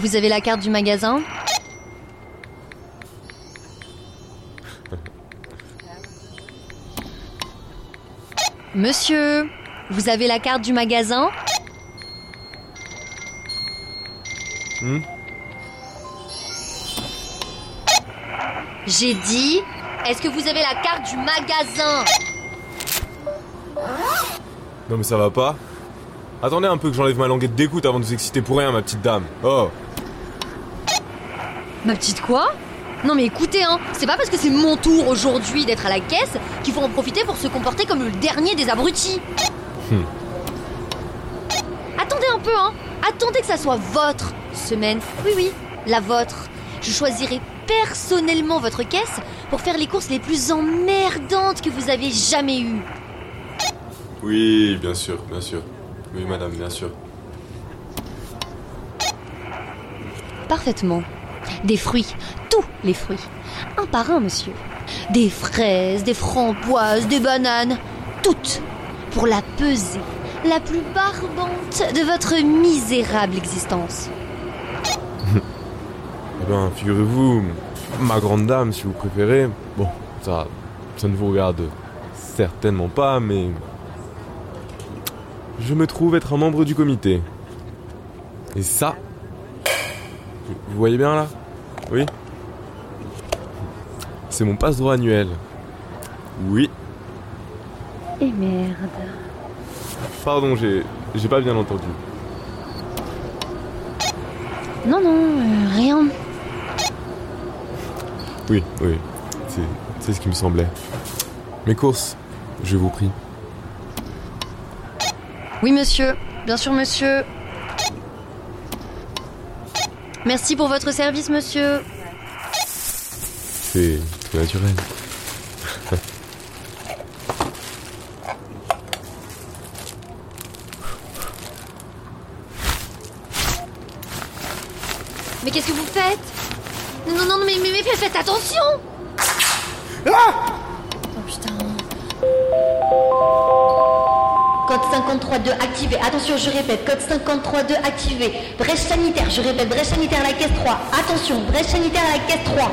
Vous avez la carte du magasin? Monsieur, vous avez la carte du magasin? Hmm? J'ai dit, est-ce que vous avez la carte du magasin? Non mais ça va pas. Attendez un peu que j'enlève ma languette d'écoute avant de vous exciter pour rien, ma petite dame. Oh Ma petite quoi Non mais écoutez, hein, c'est pas parce que c'est mon tour aujourd'hui d'être à la caisse qu'il faut en profiter pour se comporter comme le dernier des abrutis. Hmm. Attendez un peu, hein. Attendez que ça soit votre semaine. Oui, oui, la vôtre. Je choisirai personnellement votre caisse pour faire les courses les plus emmerdantes que vous avez jamais eues. Oui, bien sûr, bien sûr. Oui, madame, bien sûr. Parfaitement. Des fruits, tous les fruits. Un par un, monsieur. Des fraises, des framboises, des bananes. Toutes. Pour la pesée, la plus barbante de votre misérable existence. Eh ben, figurez-vous, ma grande dame, si vous préférez. Bon, ça, ça ne vous regarde certainement pas, mais je me trouve être un membre du comité. Et ça, vous voyez bien là? Oui? C'est mon passe-droit annuel. Oui. Et merde. Pardon, j'ai, j'ai pas bien entendu. Non, non, euh, rien. Oui, oui, c'est, c'est ce qui me semblait. Mes courses, je vous prie. Oui, monsieur. Bien sûr, monsieur. Merci pour votre service, monsieur. C'est tout naturel. Mais qu'est-ce que vous faites? Non, non, non, mais, mais, mais faites attention Oh 53.2 activé. Attention, je répète, code 53.2 activé. Brèche sanitaire, je répète, brèche sanitaire à la caisse 3. Attention, brèche sanitaire à la caisse 3.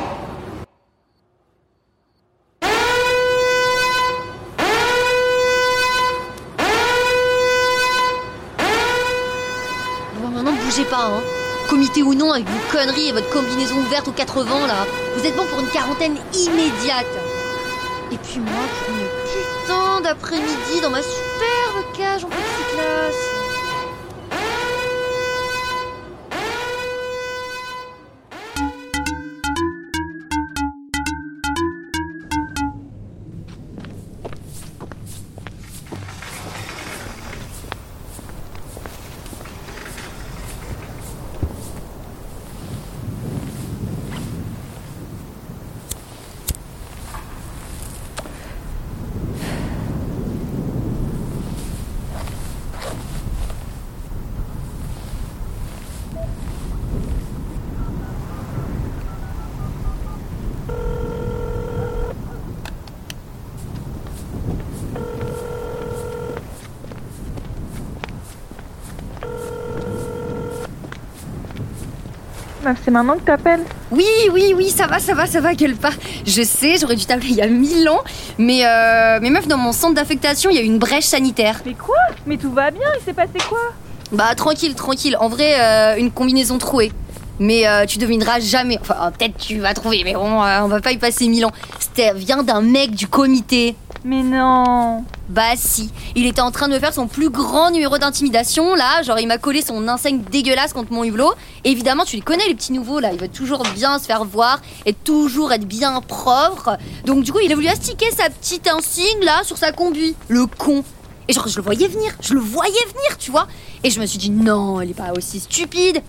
Bon, maintenant, bougez pas, hein. Comité ou non, avec vos conneries et votre combinaison ouverte aux 80, là. Vous êtes bon pour une quarantaine immédiate. Et puis moi, pour une d'après-midi dans ma superbe cage en plexiglas. Meuf, c'est maintenant que t'appelles Oui, oui, oui, ça va, ça va, ça va, quel pas. Je sais, j'aurais dû t'appeler il y a mille ans, mais, euh, mais meuf, dans mon centre d'affectation, il y a eu une brèche sanitaire. Mais quoi? Mais tout va bien, il s'est passé quoi? Bah, tranquille, tranquille. En vrai, euh, une combinaison trouée. Mais euh, tu devineras jamais. Enfin, peut-être tu vas trouver, mais bon, euh, on va pas y passer mille ans. C'était vient d'un mec du comité. Mais non Bah si, il était en train de me faire son plus grand numéro d'intimidation là, genre il m'a collé son enseigne dégueulasse contre mon hublot. Et évidemment, tu les connais les petits nouveaux là, il veut toujours bien se faire voir et toujours être bien propre. Donc du coup, il a voulu astiquer sa petite insigne là sur sa combi. Le con. Et genre je le voyais venir, je le voyais venir, tu vois. Et je me suis dit non, il est pas aussi stupide.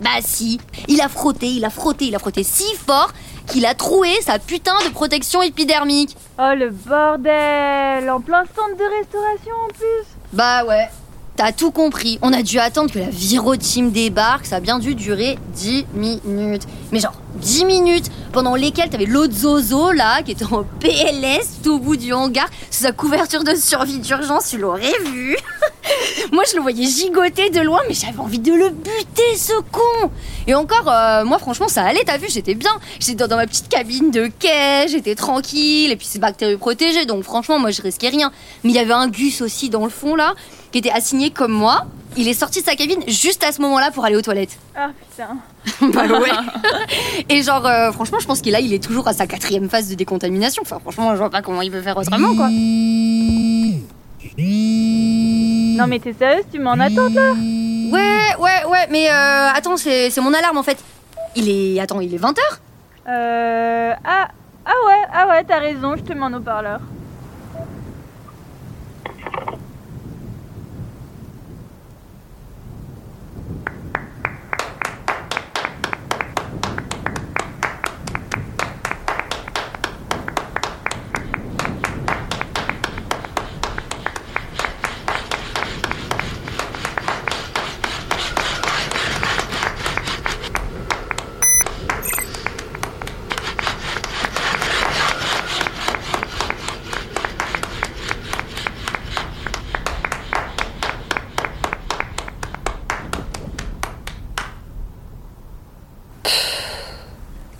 Bah si, il a frotté, il a frotté, il a frotté si fort qu'il a troué sa putain de protection épidermique. Oh le bordel En plein centre de restauration en plus Bah ouais, t'as tout compris. On a dû attendre que la virotime débarque, ça a bien dû durer 10 minutes. Mais genre 10 minutes pendant lesquelles t'avais l'autre zozo là qui était en PLS tout au bout du hangar sous sa couverture de survie d'urgence, tu l'aurais vu. Moi je le voyais gigoter de loin mais j'avais envie de le buter ce con. Et encore, euh, moi franchement ça allait, t'as vu, j'étais bien. J'étais dans, dans ma petite cabine de quai, j'étais tranquille, et puis c'est bactéries protégées, donc franchement moi je risquais rien. Mais il y avait un Gus aussi dans le fond là, qui était assigné comme moi. Il est sorti de sa cabine juste à ce moment-là pour aller aux toilettes. Ah putain. bah ouais. Et genre, euh, franchement, je pense qu'il là, il est toujours à sa quatrième phase de décontamination. Enfin, franchement, je vois pas comment il peut faire autrement, quoi. Non mais t'es sérieuse, tu m'en attends là Ouais, ouais, ouais, mais euh, attends, c'est c'est mon alarme en fait. Il est. Attends, il est 20h Euh... Ah... Ah ouais, ah ouais, t'as raison, je te mets en haut-parleur.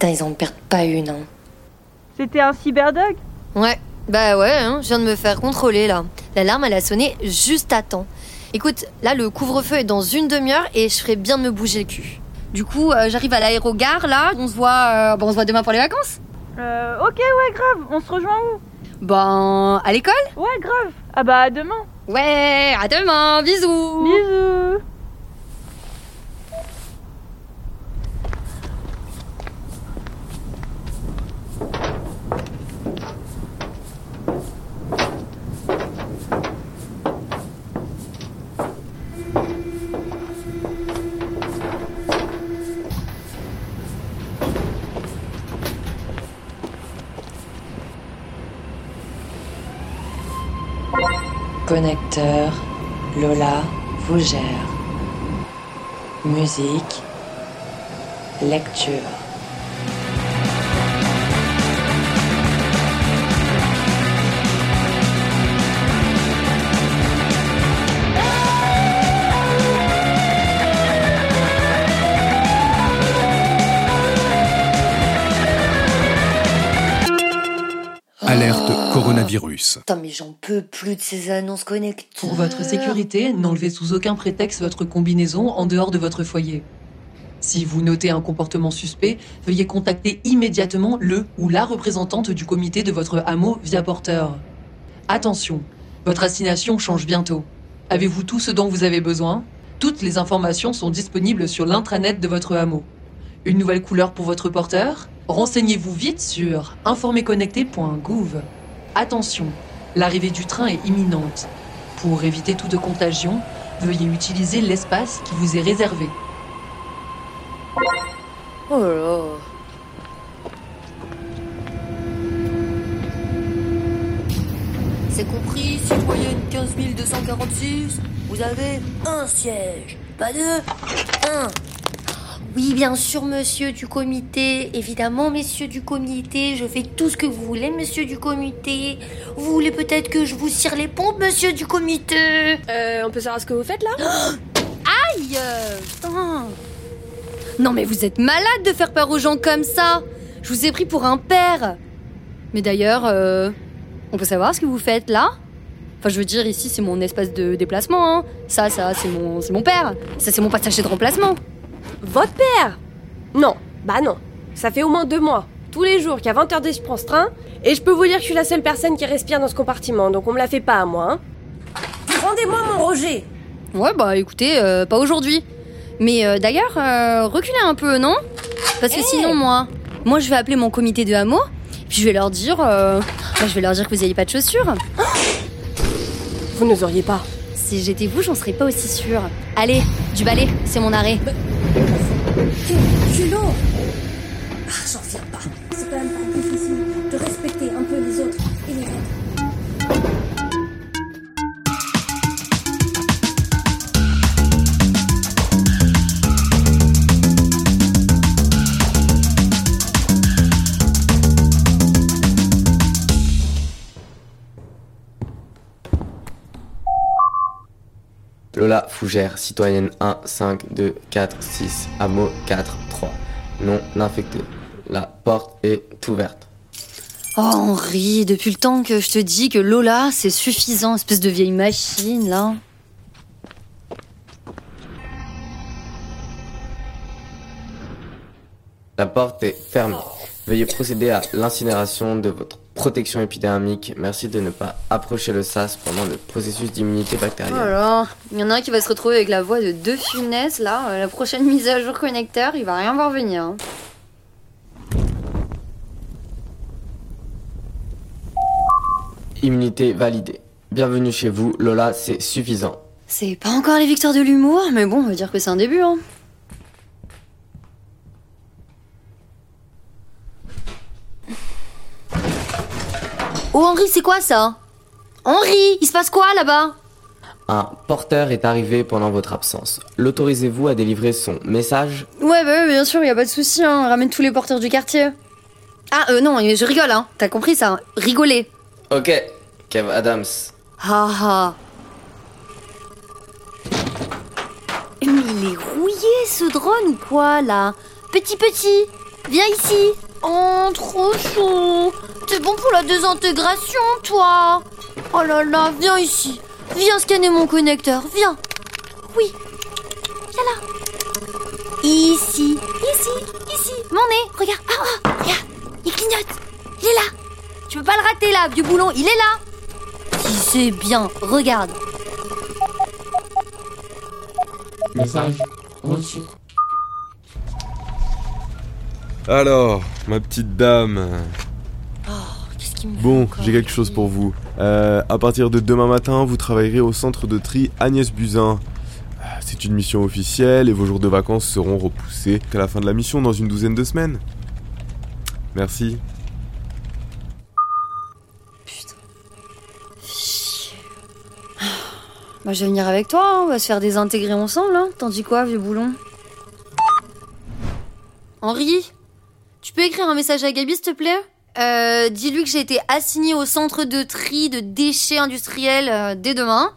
Putain, ils en perdent pas une, hein. C'était un cyberdog? Ouais, bah ouais, hein, je viens de me faire contrôler là. L'alarme, elle a sonné juste à temps. Écoute, là, le couvre-feu est dans une demi-heure et je ferais bien de me bouger le cul. Du coup, euh, j'arrive à l'aérogare là, on se voit, euh, bon, on se voit demain pour les vacances. Euh... Ok, ouais, grave, on se rejoint où? Ben, à l'école? Ouais, grave. Ah bah à demain. Ouais, à demain, bisous Bisous. Connecteur, Lola vous gère. Musique, lecture. Putain, mais j'en peux plus de ces annonces connectées. Pour votre sécurité, n'enlevez sous aucun prétexte votre combinaison en dehors de votre foyer. Si vous notez un comportement suspect, veuillez contacter immédiatement le ou la représentante du comité de votre hameau via porteur. Attention, votre assignation change bientôt. Avez-vous tout ce dont vous avez besoin? Toutes les informations sont disponibles sur l'intranet de votre hameau. Une nouvelle couleur pour votre porteur? Renseignez-vous vite sur informéconnecté.gouv. Attention, l'arrivée du train est imminente. Pour éviter toute contagion, veuillez utiliser l'espace qui vous est réservé. Oh là là. C'est compris, citoyenne 15 246, vous avez un siège, pas deux, un. Oui, bien sûr, monsieur du comité. Évidemment, messieurs du comité. Je fais tout ce que vous voulez, monsieur du comité. Vous voulez peut-être que je vous cire les pompes, monsieur du comité? Euh, on peut savoir ce que vous faites là? Aïe Putain Non mais vous êtes malade de faire peur aux gens comme ça Je vous ai pris pour un père Mais d'ailleurs, euh, on peut savoir ce que vous faites là? Enfin, je veux dire, ici, c'est mon espace de déplacement. Hein. Ça, ça, c'est mon, c'est mon père. Ça, c'est mon passager de remplacement. Votre père Non, bah non. Ça fait au moins deux mois, tous les jours qu'à 20h10 je prends ce train, et je peux vous dire que je suis la seule personne qui respire dans ce compartiment, donc on me la fait pas à moi. Hein. Rendez-moi mon Roger Ouais, bah écoutez, euh, pas aujourd'hui. Mais euh, d'ailleurs, euh, reculez un peu, non? Parce que sinon, moi, moi, je vais appeler mon comité de hameau, puis je vais leur dire, bah, je vais leur dire que vous n'ayez pas de chaussures. Vous n'oseriez pas. Si j'étais vous, j'en serais pas aussi sûre. Allez, du balai, c'est mon arrêt. Culot Ah, j'en viens pas. C'est quand même Lola Fougère, citoyenne 1, 5, 2, 4, 6, hameau 4, 3. Non infecté. La porte est ouverte. Oh Henri, depuis le temps que je te dis que Lola, c'est suffisant, espèce de vieille machine là. La porte est fermée. Veuillez procéder à l'incinération de votre protection épidermique. Merci de ne pas approcher le sas pendant le processus d'immunité Oh bactérienne. là là, il y en a un qui va se retrouver avec la voix de deux funès là. Euh, La prochaine mise à jour connecteur, il va rien voir venir. hein. Immunité validée. Bienvenue chez vous, Lola, c'est suffisant. C'est pas encore les victoires de l'humour, mais bon, on va dire que c'est un début. Hein. Henri, c'est quoi ça? Henri, il se passe quoi là-bas? Un porteur est arrivé pendant votre absence. L'autorisez-vous à délivrer son message? Ouais, bah ouais, bien sûr, y a pas de souci, hein. ramène tous les porteurs du quartier. Ah, euh, non, je rigole, hein. T'as compris ça? Rigoler. Ok, Kev Adams. Ha ha. Mais il est rouillé ce drone ou quoi là? Petit petit, viens ici. Oh, trop chaud. T'es bon pour la désintégration, toi. Oh là là, viens ici. Viens scanner mon connecteur, viens. Oui, viens là. Ici, ici, ici. Mon nez, regarde. Ah, ah, regarde, il clignote. Il est là. Tu peux pas le rater là, vieux boulon, il est là. Si c'est bien, regarde. Message reçu. Alors, ma petite dame. Qu'est-ce qu'il me Bon, j'ai quelque chose pour vous. Euh, à partir de demain matin, vous travaillerez au centre de tri Agnès Buzyn. Ah, C'est une mission officielle et vos jours de vacances seront repoussés qu'à la fin de la mission dans une douzaine de semaines. Merci. Bah, je vais venir avec toi, hein, on va se faire désintégrer ensemble, hein. T'en dis quoi, vieux boulon? Henri? Tu peux écrire un message à Gabi, s'il te plaît? Euh, Dis-lui que j'ai été assignée au centre de tri de déchets industriels euh, dès demain.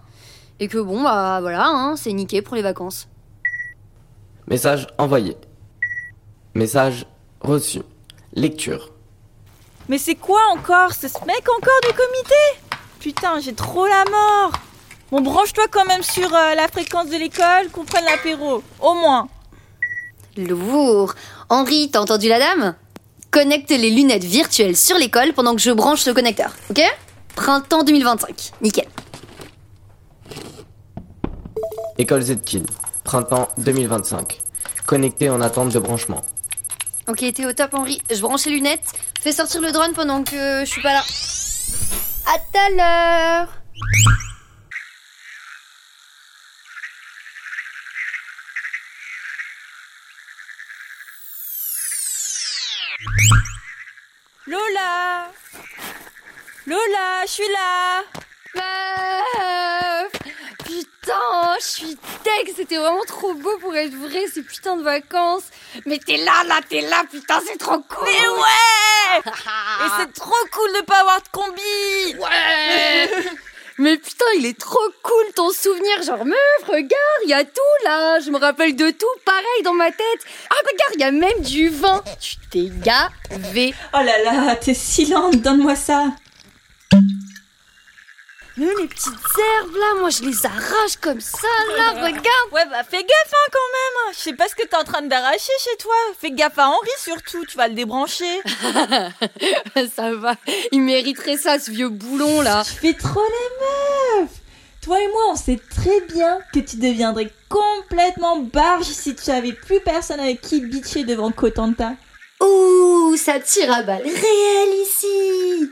Et que bon, bah voilà, hein, c'est niqué pour les vacances. Message envoyé. Message reçu. Lecture. Mais c'est quoi encore C'est ce mec encore du comité? Putain, j'ai trop la mort Bon, branche-toi quand même sur euh, la fréquence de l'école, qu'on prenne l'apéro. Au moins. Lourd Henri, t'as entendu la dame? Connecte les lunettes virtuelles sur l'école pendant que je branche le connecteur, ok Printemps 2025, nickel. École Zetkin. Printemps 2025. Connecté en attente de branchement. Ok, t'es au top, Henri. Je branche les lunettes. Fais sortir le drone pendant que je suis pas là. À tout à l'heure. Je suis là Meuf Putain, je suis tech. C'était vraiment trop beau pour être vrai, ces putains de vacances. Mais t'es là, là, t'es là, putain, c'est trop cool. Mais ouais Et c'est trop cool de pas avoir de combi Ouais Mais putain, il est trop cool ton souvenir. Genre, meuf, regarde, il y a tout là. Je me rappelle de tout, pareil dans ma tête. Ah, regarde, il y a même du vin. Tu t'es gavé. Oh là là, t'es si lente, donne-moi ça. Mais les petites herbes là, moi je les arrache comme ça là, regarde. Ouais, bah fais gaffe hein, quand même Je sais pas ce que t'es en train d'arracher chez toi. Fais gaffe à Henri surtout, tu vas le débrancher. ça va, il mériterait ça ce vieux boulon là. Tu fais trop les meufs Toi et moi, on sait très bien que tu deviendrais complètement barge si tu avais plus personne avec qui bitcher devant Kotanta. Ouh, ça tire à balles réelles ici.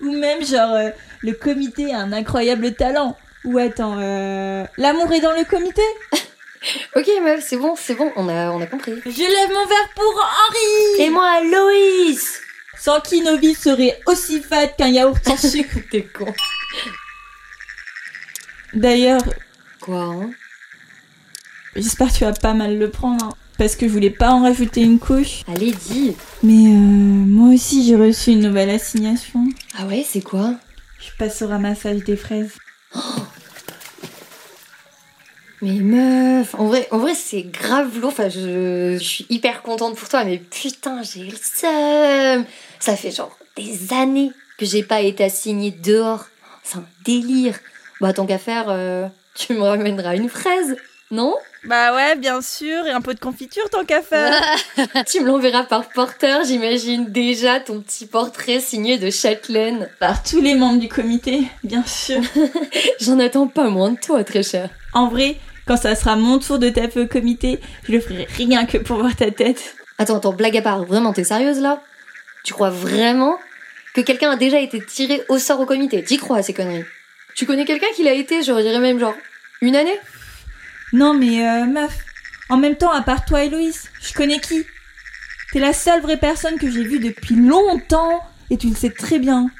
Ou même genre, euh, le comité a un incroyable talent. Ou attends, euh, l'amour est dans le comité Ok meuf, c'est bon, c'est bon, on a, on a compris. Je lève mon verre pour Henri Et moi, Loïs Sans qui nos vies seraient aussi fades qu'un yaourt sans sucre. T'es con. D'ailleurs, Quoi, hein? j'espère que tu vas pas mal le prendre. hein, parce que je voulais pas en rajouter une couche. Allez, dis. Mais euh, moi aussi, j'ai reçu une nouvelle assignation. Ah ouais, c'est quoi? Je passe au ramassage des fraises. Mais meuf, en vrai, en vrai c'est grave lourd. Enfin, je, je suis hyper contente pour toi, mais putain, j'ai le seum. Ça fait genre des années que j'ai pas été assignée dehors. C'est un délire. Bah, tant qu'à faire, euh, tu me ramèneras une fraise, non? Bah ouais, bien sûr, et un peu de confiture tant qu'à faire. Tu me l'enverras par porteur, j'imagine déjà ton petit portrait signé de Châtelaine. Par tous les membres du comité, bien sûr. J'en attends pas moins de toi, très cher. En vrai, quand ça sera mon tour de taper au comité, je le ferai rien que pour voir ta tête. Attends, attends, blague à part, vraiment, t'es sérieuse là? Tu crois vraiment que quelqu'un a déjà été tiré au sort au comité? T'y crois à ces conneries? Tu connais quelqu'un qui l'a été, je dirais même genre une année? Non mais euh, meuf, en même temps, à part toi Héloïse, je connais qui? T'es la seule vraie personne que j'ai vue depuis longtemps, et tu le sais très bien.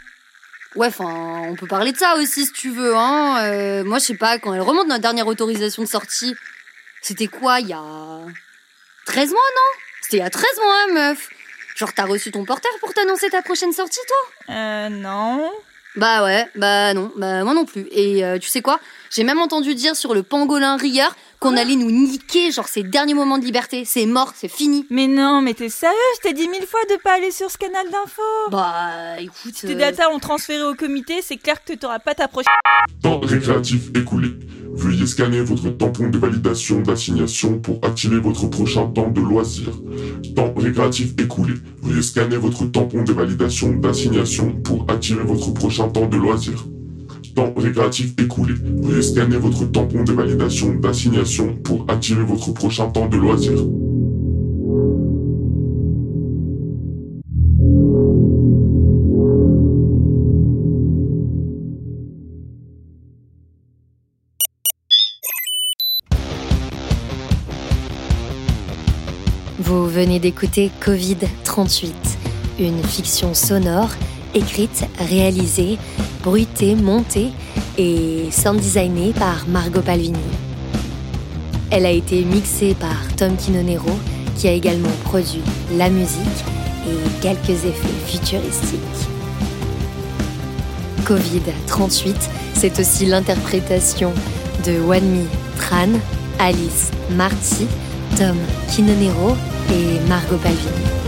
Ouais, enfin, on peut parler de ça aussi si tu veux, hein. Euh, moi, je sais pas, quand elle remonte notre dernière autorisation de sortie, c'était quoi, il y a 13 mois, non? C'était il y a 13 mois, meuf. Genre, t'as reçu ton porteur pour t'annoncer ta prochaine sortie, toi? Euh, non. Bah ouais, bah non, bah moi non plus. Et euh, tu sais quoi? J'ai même entendu dire sur le pangolin rieur qu'on allait nous niquer, genre ces derniers moments de liberté. C'est mort, c'est fini. Mais non, mais t'es sérieux? Je t'ai dit mille fois de pas aller sur ce canal d'infos. Bah écoute. Tes euh, datas ont transféré au comité, c'est clair que t'auras pas ta prochaine. Temps récréatif écoulé. Veuillez scanner votre tampon de validation d'assignation pour activer votre prochain temps de loisir. Temps récréatif écoulé. Veuillez scanner votre tampon de validation d'assignation pour activer votre prochain temps de loisir. Temps récréatif écoulé. Veuillez scanner votre tampon de validation d'assignation pour activer votre prochain temps de loisir. Venez d'écouter Covid-38, une fiction sonore écrite, réalisée, bruitée, montée et sound designée par Margot Palvini. Elle a été mixée par Tom Quinonero, qui a également produit la musique et quelques effets futuristiques. Covid-38, c'est aussi l'interprétation de Wanmi Tran, Alice Marty, Tom Quinonero et Margot Palvini.